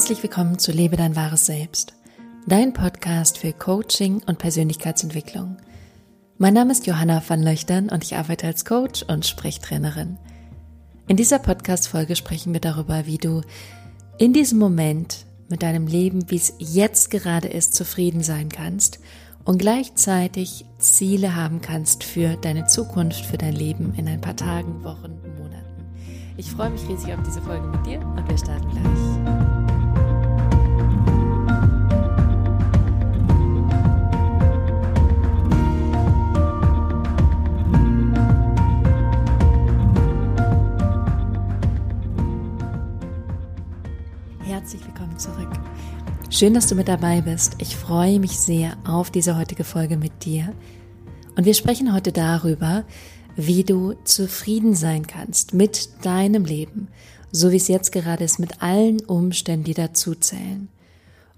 Herzlich willkommen zu Lebe dein wahres Selbst, dein Podcast für Coaching und Persönlichkeitsentwicklung. Mein Name ist Johanna van Löchtern und ich arbeite als Coach und Sprechtrainerin. In dieser Podcast-Folge sprechen wir darüber, wie du in diesem Moment mit deinem Leben, wie es jetzt gerade ist, zufrieden sein kannst und gleichzeitig Ziele haben kannst für deine Zukunft, für dein Leben in ein paar Tagen, Wochen, Monaten. Ich freue mich riesig auf diese Folge mit dir und wir starten gleich. Schön, dass du mit dabei bist. Ich freue mich sehr auf diese heutige Folge mit dir. Und wir sprechen heute darüber, wie du zufrieden sein kannst mit deinem Leben, so wie es jetzt gerade ist, mit allen Umständen, die dazuzählen.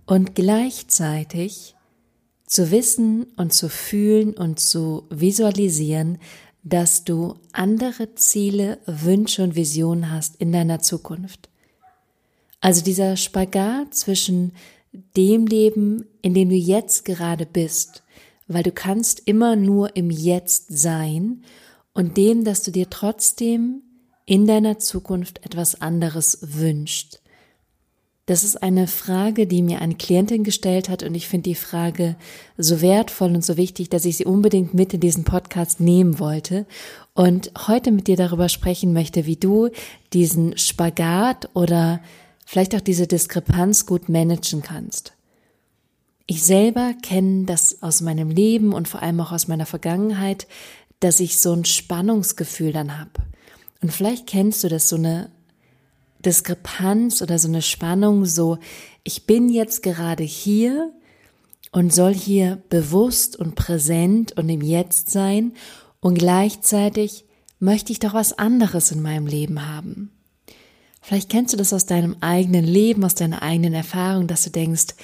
Und gleichzeitig zu wissen und zu fühlen und zu visualisieren, dass du andere Ziele, Wünsche und Visionen hast in deiner Zukunft. Also dieser Spagat zwischen dem Leben, in dem du jetzt gerade bist, weil du kannst immer nur im Jetzt sein und dem, dass du dir trotzdem in deiner Zukunft etwas anderes wünscht. Das ist eine Frage, die mir eine Klientin gestellt hat und ich finde die Frage so wertvoll und so wichtig, dass ich sie unbedingt mit in diesen Podcast nehmen wollte und heute mit dir darüber sprechen möchte, wie du diesen Spagat oder vielleicht auch diese Diskrepanz gut managen kannst. Ich selber kenne das aus meinem Leben und vor allem auch aus meiner Vergangenheit, dass ich so ein Spannungsgefühl dann habe. Und vielleicht kennst du das, so eine Diskrepanz oder so eine Spannung, so ich bin jetzt gerade hier und soll hier bewusst und präsent und im Jetzt sein und gleichzeitig möchte ich doch was anderes in meinem Leben haben. Vielleicht kennst du das aus deinem eigenen Leben, aus deiner eigenen Erfahrung, dass du denkst,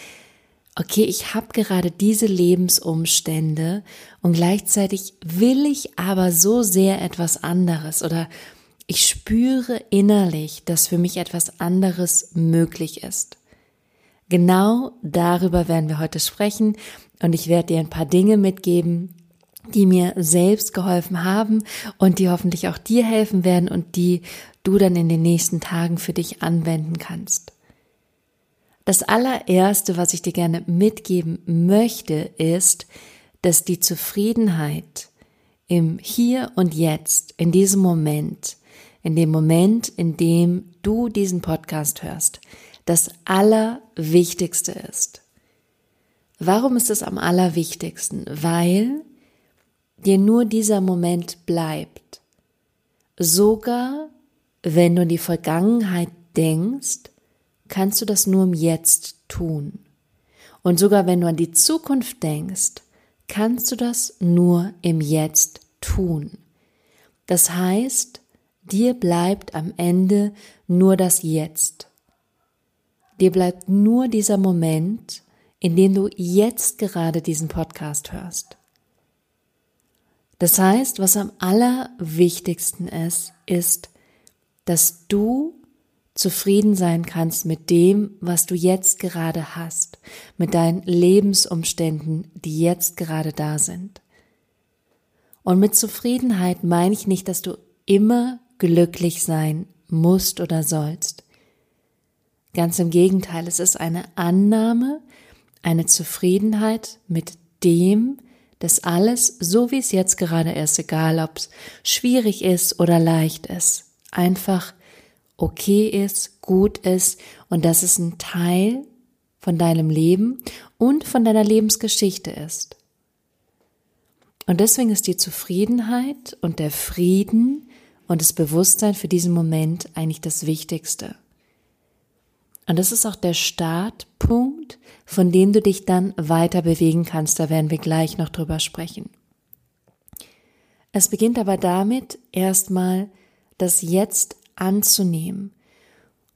okay, ich habe gerade diese Lebensumstände und gleichzeitig will ich aber so sehr etwas anderes oder ich spüre innerlich, dass für mich etwas anderes möglich ist. Genau darüber werden wir heute sprechen und ich werde dir ein paar Dinge mitgeben, die mir selbst geholfen haben und die hoffentlich auch dir helfen werden und die du dann in den nächsten Tagen für dich anwenden kannst. Das allererste, was ich dir gerne mitgeben möchte, ist, dass die Zufriedenheit im Hier und Jetzt, in diesem Moment, in dem Moment, in dem du diesen Podcast hörst, das Allerwichtigste ist. Warum ist es am allerwichtigsten? Weil dir nur dieser Moment bleibt. Sogar wenn du in die Vergangenheit denkst, kannst du das nur im Jetzt tun. Und sogar wenn du an die Zukunft denkst, kannst du das nur im Jetzt tun. Das heißt, dir bleibt am Ende nur das Jetzt. Dir bleibt nur dieser Moment, in dem du jetzt gerade diesen Podcast hörst. Das heißt, was am allerwichtigsten ist, ist, dass du zufrieden sein kannst mit dem, was du jetzt gerade hast, mit deinen Lebensumständen, die jetzt gerade da sind. Und mit Zufriedenheit meine ich nicht, dass du immer glücklich sein musst oder sollst. Ganz im Gegenteil, es ist eine Annahme, eine Zufriedenheit mit dem, dass alles so wie es jetzt gerade ist, egal ob es schwierig ist oder leicht ist, einfach okay ist, gut ist und dass es ein Teil von deinem Leben und von deiner Lebensgeschichte ist. Und deswegen ist die Zufriedenheit und der Frieden und das Bewusstsein für diesen Moment eigentlich das Wichtigste. Und das ist auch der Startpunkt, von dem du dich dann weiter bewegen kannst. Da werden wir gleich noch drüber sprechen. Es beginnt aber damit, erstmal das Jetzt anzunehmen.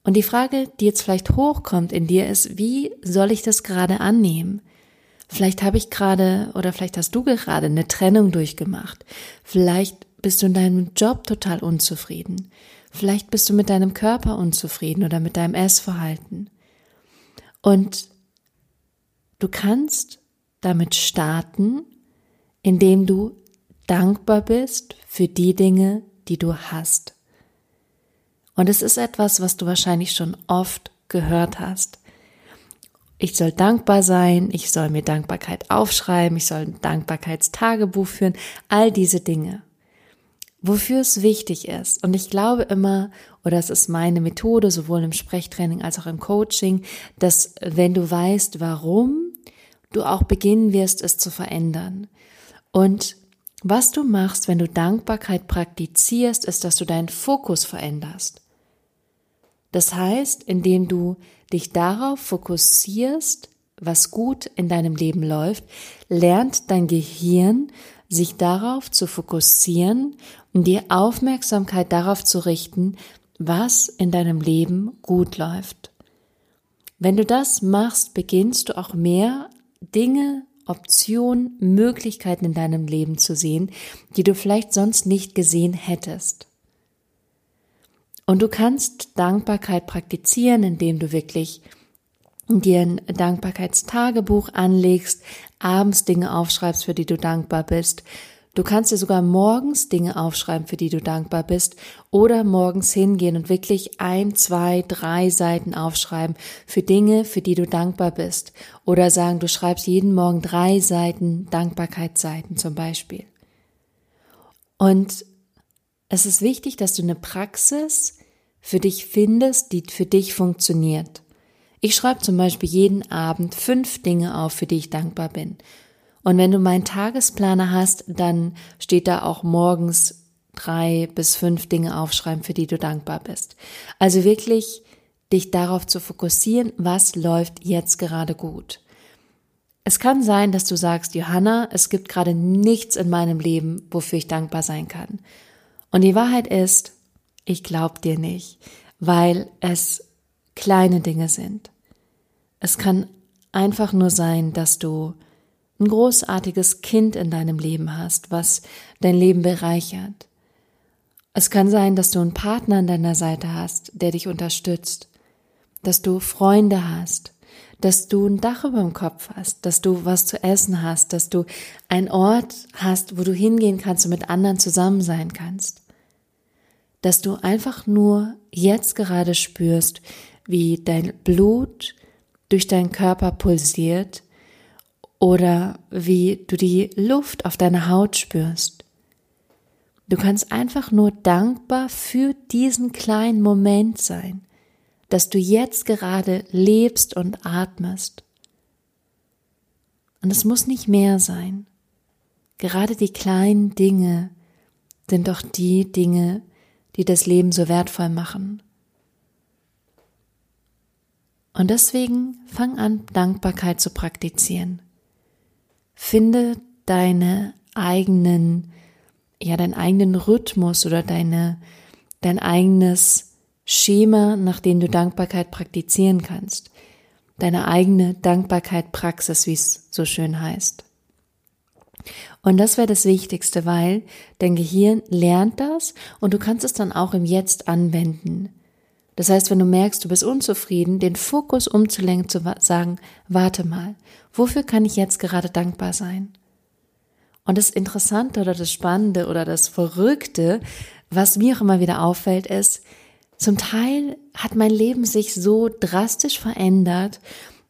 Und die Frage, die jetzt vielleicht hochkommt in dir, ist, wie soll ich das gerade annehmen? Vielleicht habe ich gerade oder vielleicht hast du gerade eine Trennung durchgemacht. Vielleicht bist du in deinem Job total unzufrieden. Vielleicht bist du mit deinem Körper unzufrieden oder mit deinem Essverhalten. Und du kannst damit starten, indem du dankbar bist für die Dinge, die du hast. Und es ist etwas, was du wahrscheinlich schon oft gehört hast. Ich soll dankbar sein, ich soll mir Dankbarkeit aufschreiben, ich soll ein Dankbarkeitstagebuch führen, all diese Dinge. Wofür es wichtig ist, und ich glaube immer, oder es ist meine Methode, sowohl im Sprechtraining als auch im Coaching, dass wenn du weißt, warum, du auch beginnen wirst, es zu verändern. Und was du machst, wenn du Dankbarkeit praktizierst, ist, dass du deinen Fokus veränderst. Das heißt, indem du dich darauf fokussierst, was gut in deinem Leben läuft, lernt dein Gehirn, sich darauf zu fokussieren und die Aufmerksamkeit darauf zu richten, was in deinem Leben gut läuft. Wenn du das machst, beginnst du auch mehr Dinge, Optionen, Möglichkeiten in deinem Leben zu sehen, die du vielleicht sonst nicht gesehen hättest. Und du kannst Dankbarkeit praktizieren, indem du wirklich dir ein Dankbarkeitstagebuch anlegst, abends Dinge aufschreibst, für die du dankbar bist. Du kannst dir sogar morgens Dinge aufschreiben, für die du dankbar bist, oder morgens hingehen und wirklich ein, zwei, drei Seiten aufschreiben für Dinge, für die du dankbar bist. Oder sagen, du schreibst jeden Morgen drei Seiten Dankbarkeitsseiten zum Beispiel. Und es ist wichtig, dass du eine Praxis für dich findest, die für dich funktioniert. Ich schreibe zum Beispiel jeden Abend fünf Dinge auf, für die ich dankbar bin. Und wenn du meinen Tagesplaner hast, dann steht da auch morgens drei bis fünf Dinge aufschreiben, für die du dankbar bist. Also wirklich dich darauf zu fokussieren, was läuft jetzt gerade gut. Es kann sein, dass du sagst, Johanna, es gibt gerade nichts in meinem Leben, wofür ich dankbar sein kann. Und die Wahrheit ist, ich glaub dir nicht, weil es kleine Dinge sind. Es kann einfach nur sein, dass du ein großartiges Kind in deinem Leben hast, was dein Leben bereichert. Es kann sein, dass du einen Partner an deiner Seite hast, der dich unterstützt, dass du Freunde hast, dass du ein Dach über dem Kopf hast, dass du was zu essen hast, dass du einen Ort hast, wo du hingehen kannst und mit anderen zusammen sein kannst. Dass du einfach nur jetzt gerade spürst, wie dein Blut durch deinen Körper pulsiert oder wie du die Luft auf deiner Haut spürst. Du kannst einfach nur dankbar für diesen kleinen Moment sein dass du jetzt gerade lebst und atmest. Und es muss nicht mehr sein. Gerade die kleinen Dinge sind doch die Dinge, die das Leben so wertvoll machen. Und deswegen fang an, Dankbarkeit zu praktizieren. Finde deine eigenen, ja, deinen eigenen Rhythmus oder deine, dein eigenes Schema, nach dem du Dankbarkeit praktizieren kannst. Deine eigene Dankbarkeit-Praxis, wie es so schön heißt. Und das wäre das Wichtigste, weil dein Gehirn lernt das und du kannst es dann auch im Jetzt anwenden. Das heißt, wenn du merkst, du bist unzufrieden, den Fokus umzulenken, zu sagen, warte mal, wofür kann ich jetzt gerade dankbar sein? Und das Interessante oder das Spannende oder das Verrückte, was mir auch immer wieder auffällt, ist, zum Teil hat mein Leben sich so drastisch verändert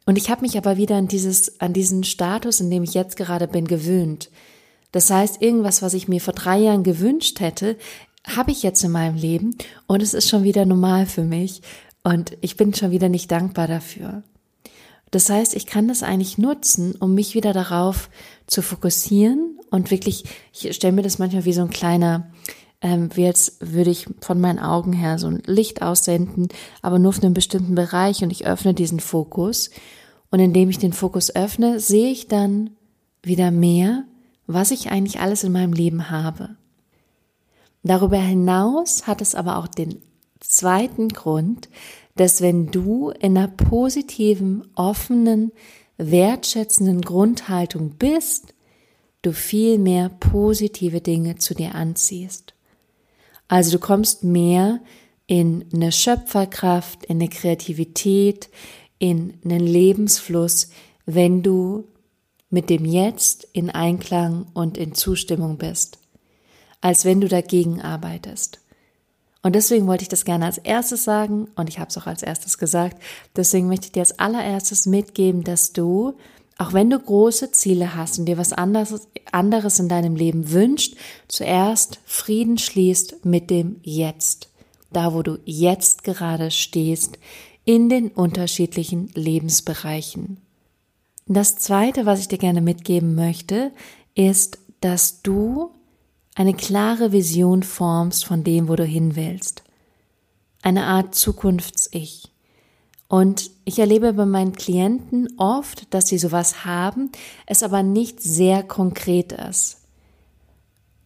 und ich habe mich aber wieder an dieses, an diesen Status, in dem ich jetzt gerade bin, gewöhnt. Das heißt, irgendwas, was ich mir vor drei Jahren gewünscht hätte, habe ich jetzt in meinem Leben und es ist schon wieder normal für mich und ich bin schon wieder nicht dankbar dafür. Das heißt, ich kann das eigentlich nutzen, um mich wieder darauf zu fokussieren und wirklich, ich stelle mir das manchmal wie so ein kleiner, ähm, wie jetzt würde ich von meinen Augen her so ein Licht aussenden, aber nur auf einem bestimmten Bereich und ich öffne diesen Fokus. Und indem ich den Fokus öffne, sehe ich dann wieder mehr, was ich eigentlich alles in meinem Leben habe. Darüber hinaus hat es aber auch den zweiten Grund, dass wenn du in einer positiven, offenen, wertschätzenden Grundhaltung bist, du viel mehr positive Dinge zu dir anziehst. Also du kommst mehr in eine Schöpferkraft, in eine Kreativität, in einen Lebensfluss, wenn du mit dem Jetzt in Einklang und in Zustimmung bist, als wenn du dagegen arbeitest. Und deswegen wollte ich das gerne als erstes sagen und ich habe es auch als erstes gesagt. Deswegen möchte ich dir als allererstes mitgeben, dass du, auch wenn du große Ziele hast und dir was anderes, anderes in deinem Leben wünscht, zuerst Frieden schließt mit dem Jetzt. Da, wo du jetzt gerade stehst, in den unterschiedlichen Lebensbereichen. Das zweite, was ich dir gerne mitgeben möchte, ist, dass du eine klare Vision formst von dem, wo du hin willst. Eine Art Zukunfts-Ich. Und ich erlebe bei meinen Klienten oft, dass sie sowas haben, es aber nicht sehr konkret ist.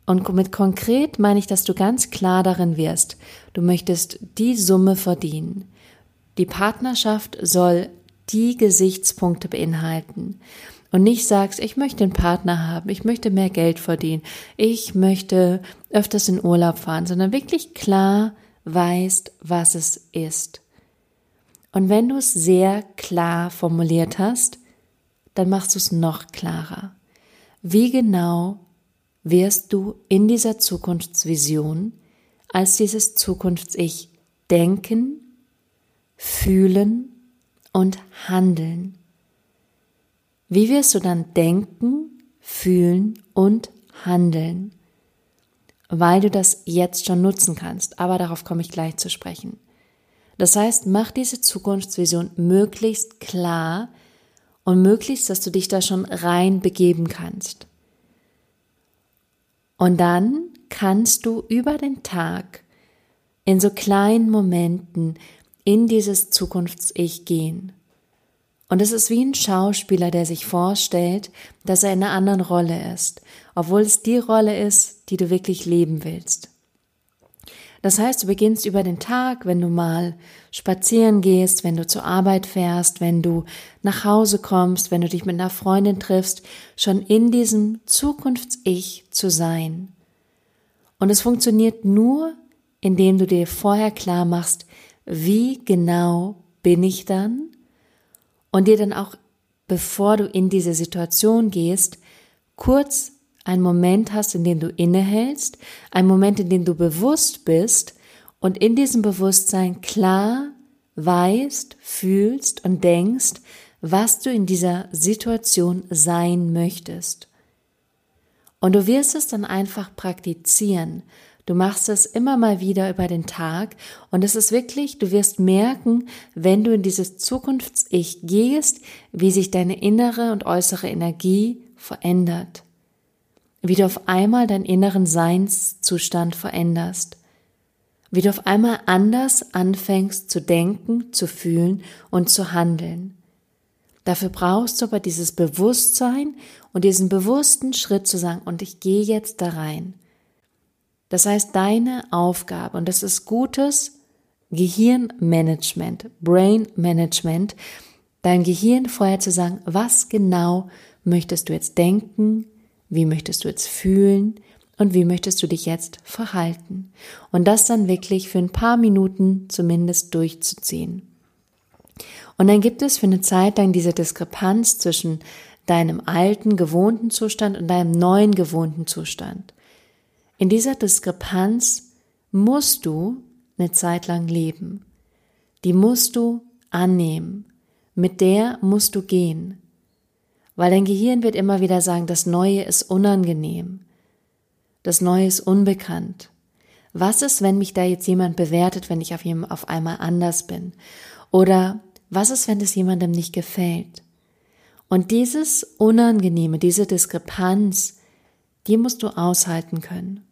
Und mit konkret meine ich, dass du ganz klar darin wirst, du möchtest die Summe verdienen. Die Partnerschaft soll die Gesichtspunkte beinhalten und nicht sagst, ich möchte einen Partner haben, ich möchte mehr Geld verdienen, ich möchte öfters in Urlaub fahren, sondern wirklich klar weißt, was es ist. Und wenn du es sehr klar formuliert hast, dann machst du es noch klarer. Wie genau wirst du in dieser Zukunftsvision als dieses Zukunfts-Ich denken, fühlen und handeln? Wie wirst du dann denken, fühlen und handeln? Weil du das jetzt schon nutzen kannst, aber darauf komme ich gleich zu sprechen. Das heißt, mach diese Zukunftsvision möglichst klar und möglichst, dass du dich da schon rein begeben kannst. Und dann kannst du über den Tag in so kleinen Momenten in dieses Zukunfts-Ich gehen. Und es ist wie ein Schauspieler, der sich vorstellt, dass er in einer anderen Rolle ist, obwohl es die Rolle ist, die du wirklich leben willst. Das heißt, du beginnst über den Tag, wenn du mal spazieren gehst, wenn du zur Arbeit fährst, wenn du nach Hause kommst, wenn du dich mit einer Freundin triffst, schon in diesem Zukunfts-Ich zu sein. Und es funktioniert nur, indem du dir vorher klar machst, wie genau bin ich dann und dir dann auch, bevor du in diese Situation gehst, kurz einen Moment hast, in dem du innehältst, einen Moment, in dem du bewusst bist und in diesem Bewusstsein klar weißt, fühlst und denkst, was du in dieser Situation sein möchtest. Und du wirst es dann einfach praktizieren. Du machst es immer mal wieder über den Tag und es ist wirklich, du wirst merken, wenn du in dieses Zukunfts-Ich gehst, wie sich deine innere und äußere Energie verändert. Wie du auf einmal deinen inneren Seinszustand veränderst. Wie du auf einmal anders anfängst zu denken, zu fühlen und zu handeln. Dafür brauchst du aber dieses Bewusstsein und diesen bewussten Schritt zu sagen, und ich gehe jetzt da rein. Das heißt, deine Aufgabe, und das ist gutes Gehirnmanagement, Brain Management, dein Gehirn vorher zu sagen, was genau möchtest du jetzt denken, wie möchtest du jetzt fühlen und wie möchtest du dich jetzt verhalten. Und das dann wirklich für ein paar Minuten zumindest durchzuziehen. Und dann gibt es für eine Zeit lang diese Diskrepanz zwischen deinem alten gewohnten Zustand und deinem neuen gewohnten Zustand. In dieser Diskrepanz musst du eine Zeit lang leben. Die musst du annehmen. Mit der musst du gehen. Weil dein Gehirn wird immer wieder sagen, das Neue ist unangenehm. Das Neue ist unbekannt. Was ist, wenn mich da jetzt jemand bewertet, wenn ich auf, ihm auf einmal anders bin? Oder was ist, wenn es jemandem nicht gefällt? Und dieses Unangenehme, diese Diskrepanz, die musst du aushalten können.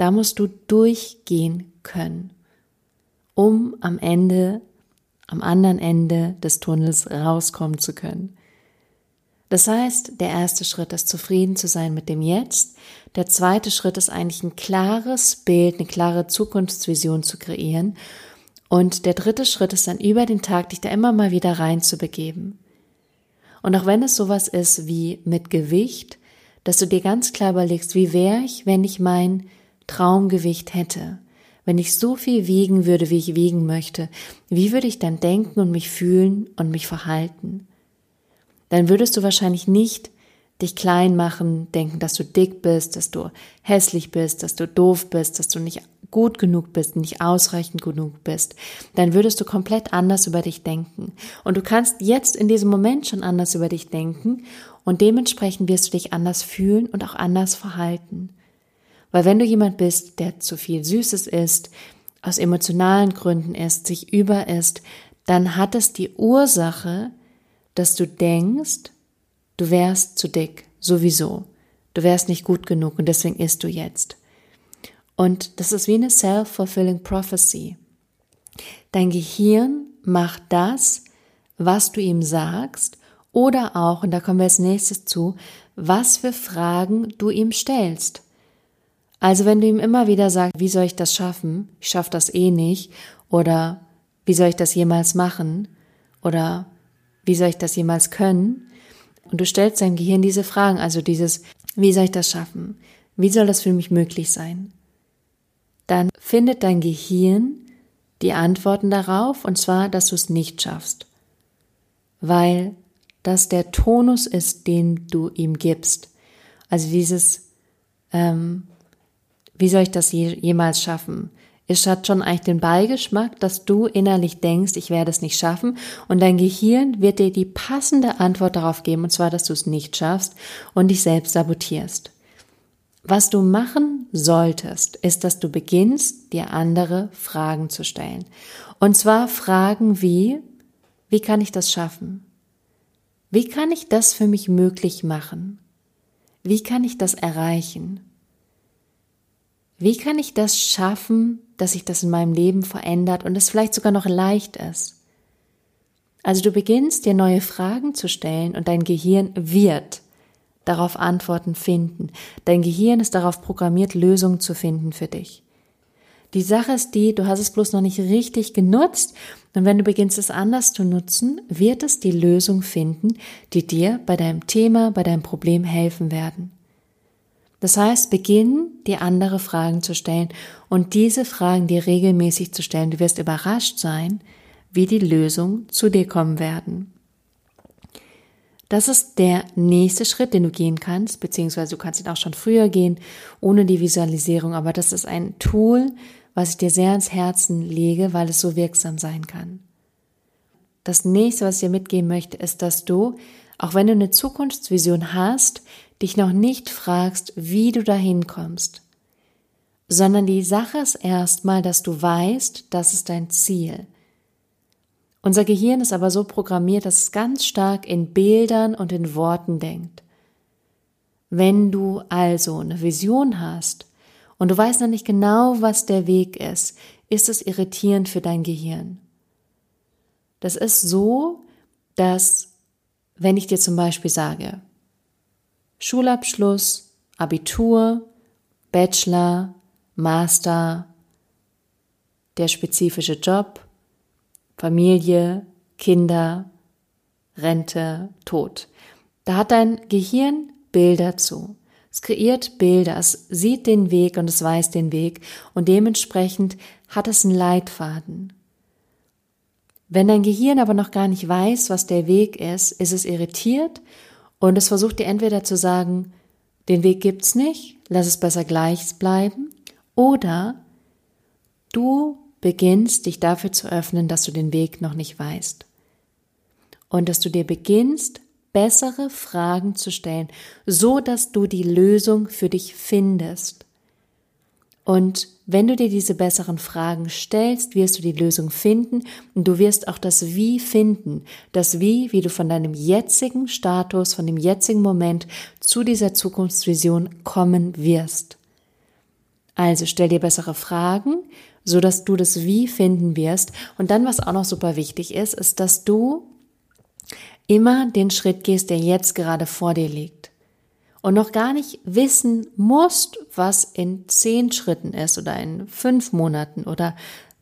Da musst du durchgehen können, um am Ende, am anderen Ende des Tunnels rauskommen zu können. Das heißt, der erste Schritt ist zufrieden zu sein mit dem Jetzt. Der zweite Schritt ist eigentlich ein klares Bild, eine klare Zukunftsvision zu kreieren. Und der dritte Schritt ist dann über den Tag, dich da immer mal wieder reinzubegeben. Und auch wenn es sowas ist wie mit Gewicht, dass du dir ganz klar überlegst, wie wäre ich, wenn ich mein Traumgewicht hätte? wenn ich so viel wiegen würde, wie ich wiegen möchte, wie würde ich dann denken und mich fühlen und mich verhalten? Dann würdest du wahrscheinlich nicht dich klein machen, denken, dass du dick bist, dass du hässlich bist, dass du doof bist, dass du nicht gut genug bist, nicht ausreichend genug bist, dann würdest du komplett anders über dich denken. Und du kannst jetzt in diesem Moment schon anders über dich denken und dementsprechend wirst du dich anders fühlen und auch anders verhalten. Weil wenn du jemand bist, der zu viel Süßes isst, aus emotionalen Gründen isst, sich über isst, dann hat es die Ursache, dass du denkst, du wärst zu dick, sowieso. Du wärst nicht gut genug und deswegen isst du jetzt. Und das ist wie eine self-fulfilling prophecy. Dein Gehirn macht das, was du ihm sagst, oder auch, und da kommen wir als nächstes zu, was für Fragen du ihm stellst. Also wenn du ihm immer wieder sagst, wie soll ich das schaffen? Ich schaffe das eh nicht. Oder wie soll ich das jemals machen? Oder wie soll ich das jemals können? Und du stellst deinem Gehirn diese Fragen, also dieses, wie soll ich das schaffen? Wie soll das für mich möglich sein? dann findet dein Gehirn die Antworten darauf, und zwar, dass du es nicht schaffst, weil das der Tonus ist, den du ihm gibst. Also dieses, ähm, wie soll ich das je, jemals schaffen? Es hat schon eigentlich den Beigeschmack, dass du innerlich denkst, ich werde es nicht schaffen, und dein Gehirn wird dir die passende Antwort darauf geben, und zwar, dass du es nicht schaffst und dich selbst sabotierst. Was du machen solltest, ist, dass du beginnst, dir andere Fragen zu stellen. Und zwar Fragen wie, wie kann ich das schaffen? Wie kann ich das für mich möglich machen? Wie kann ich das erreichen? Wie kann ich das schaffen, dass sich das in meinem Leben verändert und es vielleicht sogar noch leicht ist? Also du beginnst dir neue Fragen zu stellen und dein Gehirn wird darauf Antworten finden. Dein Gehirn ist darauf programmiert, Lösungen zu finden für dich. Die Sache ist die, du hast es bloß noch nicht richtig genutzt und wenn du beginnst es anders zu nutzen, wird es die Lösung finden, die dir bei deinem Thema, bei deinem Problem helfen werden. Das heißt, beginn dir andere Fragen zu stellen und diese Fragen dir regelmäßig zu stellen. Du wirst überrascht sein, wie die Lösung zu dir kommen werden. Das ist der nächste Schritt, den du gehen kannst, beziehungsweise du kannst ihn auch schon früher gehen, ohne die Visualisierung, aber das ist ein Tool, was ich dir sehr ans Herzen lege, weil es so wirksam sein kann. Das nächste, was ich dir mitgeben möchte, ist, dass du, auch wenn du eine Zukunftsvision hast, dich noch nicht fragst, wie du dahin kommst, sondern die Sache ist erstmal, dass du weißt, das ist dein Ziel. Unser Gehirn ist aber so programmiert, dass es ganz stark in Bildern und in Worten denkt. Wenn du also eine Vision hast und du weißt noch nicht genau, was der Weg ist, ist es irritierend für dein Gehirn. Das ist so, dass wenn ich dir zum Beispiel sage, Schulabschluss, Abitur, Bachelor, Master, der spezifische Job, Familie, Kinder, Rente, Tod. Da hat dein Gehirn Bilder zu. Es kreiert Bilder, es sieht den Weg und es weiß den Weg und dementsprechend hat es einen Leitfaden. Wenn dein Gehirn aber noch gar nicht weiß, was der Weg ist, ist es irritiert und es versucht dir entweder zu sagen, den Weg gibt's nicht, lass es besser gleich bleiben, oder du beginnst, dich dafür zu öffnen, dass du den Weg noch nicht weißt. Und dass du dir beginnst, bessere Fragen zu stellen, so dass du die Lösung für dich findest. Und wenn du dir diese besseren Fragen stellst, wirst du die Lösung finden und du wirst auch das Wie finden. Das Wie, wie du von deinem jetzigen Status, von dem jetzigen Moment zu dieser Zukunftsvision kommen wirst. Also stell dir bessere Fragen, so dass du das Wie finden wirst. Und dann, was auch noch super wichtig ist, ist, dass du immer den Schritt gehst, der jetzt gerade vor dir liegt. Und noch gar nicht wissen musst, was in zehn Schritten ist oder in fünf Monaten oder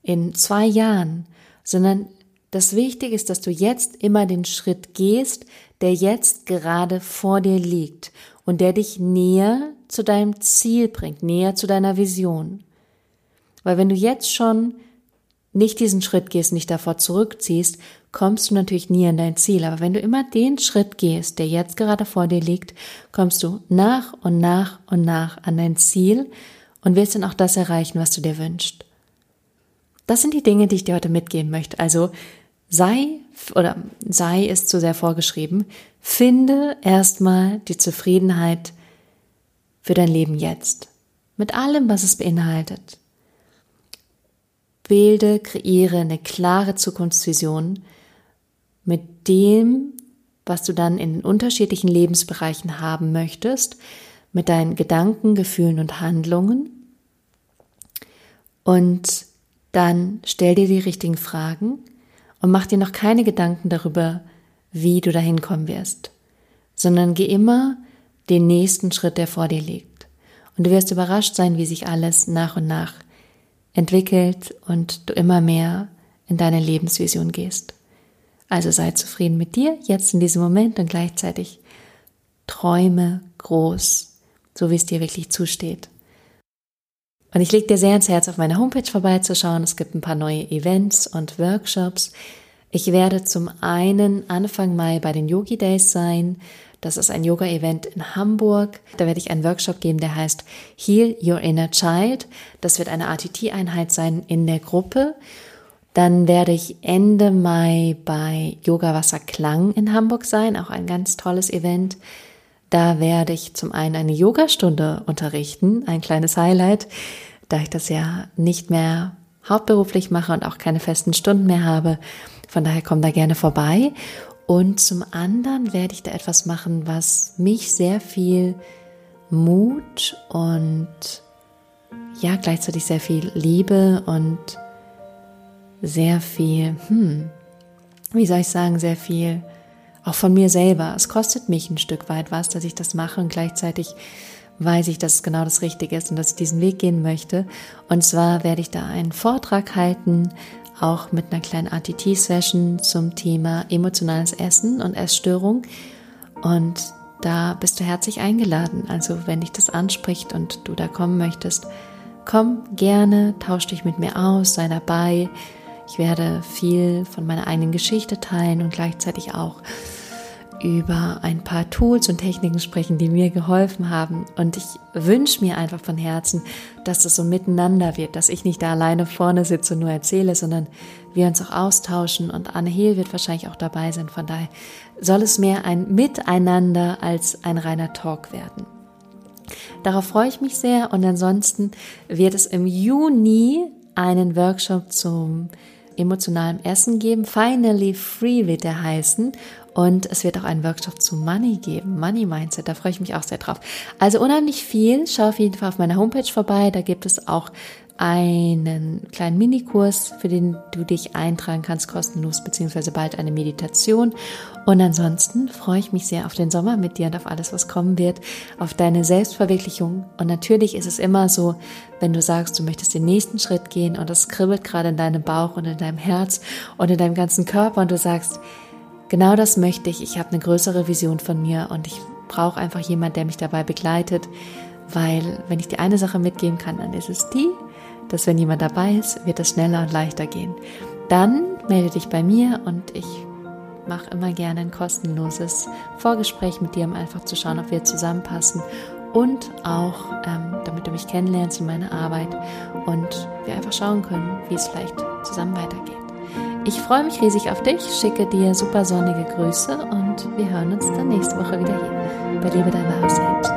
in zwei Jahren, sondern das Wichtige ist, dass du jetzt immer den Schritt gehst, der jetzt gerade vor dir liegt und der dich näher zu deinem Ziel bringt, näher zu deiner Vision. Weil wenn du jetzt schon nicht diesen Schritt gehst, nicht davor zurückziehst, kommst du natürlich nie an dein Ziel. Aber wenn du immer den Schritt gehst, der jetzt gerade vor dir liegt, kommst du nach und nach und nach an dein Ziel und wirst dann auch das erreichen, was du dir wünschst. Das sind die Dinge, die ich dir heute mitgeben möchte. Also sei oder sei ist zu sehr vorgeschrieben. Finde erstmal die Zufriedenheit für dein Leben jetzt. Mit allem, was es beinhaltet. Bilde, kreiere eine klare Zukunftsvision mit dem, was du dann in den unterschiedlichen Lebensbereichen haben möchtest, mit deinen Gedanken, Gefühlen und Handlungen. Und dann stell dir die richtigen Fragen und mach dir noch keine Gedanken darüber, wie du dahin kommen wirst, sondern geh immer den nächsten Schritt, der vor dir liegt. Und du wirst überrascht sein, wie sich alles nach und nach entwickelt und du immer mehr in deine Lebensvision gehst. Also sei zufrieden mit dir jetzt in diesem Moment und gleichzeitig träume groß, so wie es dir wirklich zusteht. Und ich lege dir sehr ins Herz, auf meiner Homepage vorbeizuschauen. Es gibt ein paar neue Events und Workshops. Ich werde zum einen Anfang Mai bei den Yogi Days sein. Das ist ein Yoga-Event in Hamburg. Da werde ich einen Workshop geben, der heißt Heal Your Inner Child. Das wird eine ATT-Einheit sein in der Gruppe. Dann werde ich Ende Mai bei Yoga Wasser Klang in Hamburg sein, auch ein ganz tolles Event. Da werde ich zum einen eine Yogastunde unterrichten, ein kleines Highlight, da ich das ja nicht mehr hauptberuflich mache und auch keine festen Stunden mehr habe. Von daher komm da gerne vorbei. Und zum anderen werde ich da etwas machen, was mich sehr viel Mut und ja, gleichzeitig sehr viel Liebe und sehr viel, hm, wie soll ich sagen, sehr viel auch von mir selber. Es kostet mich ein Stück weit was, dass ich das mache und gleichzeitig weiß ich, dass es genau das Richtige ist und dass ich diesen Weg gehen möchte. Und zwar werde ich da einen Vortrag halten, auch mit einer kleinen ATT-Session zum Thema emotionales Essen und Essstörung. Und da bist du herzlich eingeladen. Also wenn dich das anspricht und du da kommen möchtest, komm gerne, tausch dich mit mir aus, sei dabei. Ich werde viel von meiner eigenen Geschichte teilen und gleichzeitig auch über ein paar Tools und Techniken sprechen, die mir geholfen haben. Und ich wünsche mir einfach von Herzen, dass das so miteinander wird, dass ich nicht da alleine vorne sitze und nur erzähle, sondern wir uns auch austauschen. Und Anne Hehl wird wahrscheinlich auch dabei sein. Von daher soll es mehr ein Miteinander als ein reiner Talk werden. Darauf freue ich mich sehr. Und ansonsten wird es im Juni einen Workshop zum emotionalem Essen geben. Finally Free wird er heißen. Und es wird auch einen Workshop zu Money geben, Money Mindset, da freue ich mich auch sehr drauf. Also unheimlich viel, schau auf jeden Fall auf meiner Homepage vorbei, da gibt es auch einen kleinen Minikurs, für den du dich eintragen kannst, kostenlos, beziehungsweise bald eine Meditation. Und ansonsten freue ich mich sehr auf den Sommer mit dir und auf alles, was kommen wird, auf deine Selbstverwirklichung. Und natürlich ist es immer so, wenn du sagst, du möchtest den nächsten Schritt gehen und es kribbelt gerade in deinem Bauch und in deinem Herz und in deinem ganzen Körper und du sagst, genau das möchte ich, ich habe eine größere Vision von mir und ich brauche einfach jemand, der mich dabei begleitet, weil wenn ich dir eine Sache mitgeben kann, dann ist es die, dass wenn jemand dabei ist, wird es schneller und leichter gehen. Dann melde dich bei mir und ich mache immer gerne ein kostenloses Vorgespräch mit dir, um einfach zu schauen, ob wir zusammenpassen und auch, ähm, damit du mich kennenlernst in meiner Arbeit und wir einfach schauen können, wie es vielleicht zusammen weitergeht. Ich freue mich riesig auf dich, schicke dir super sonnige Grüße und wir hören uns dann nächste Woche wieder hier bei Liebe dein wahres Selbst.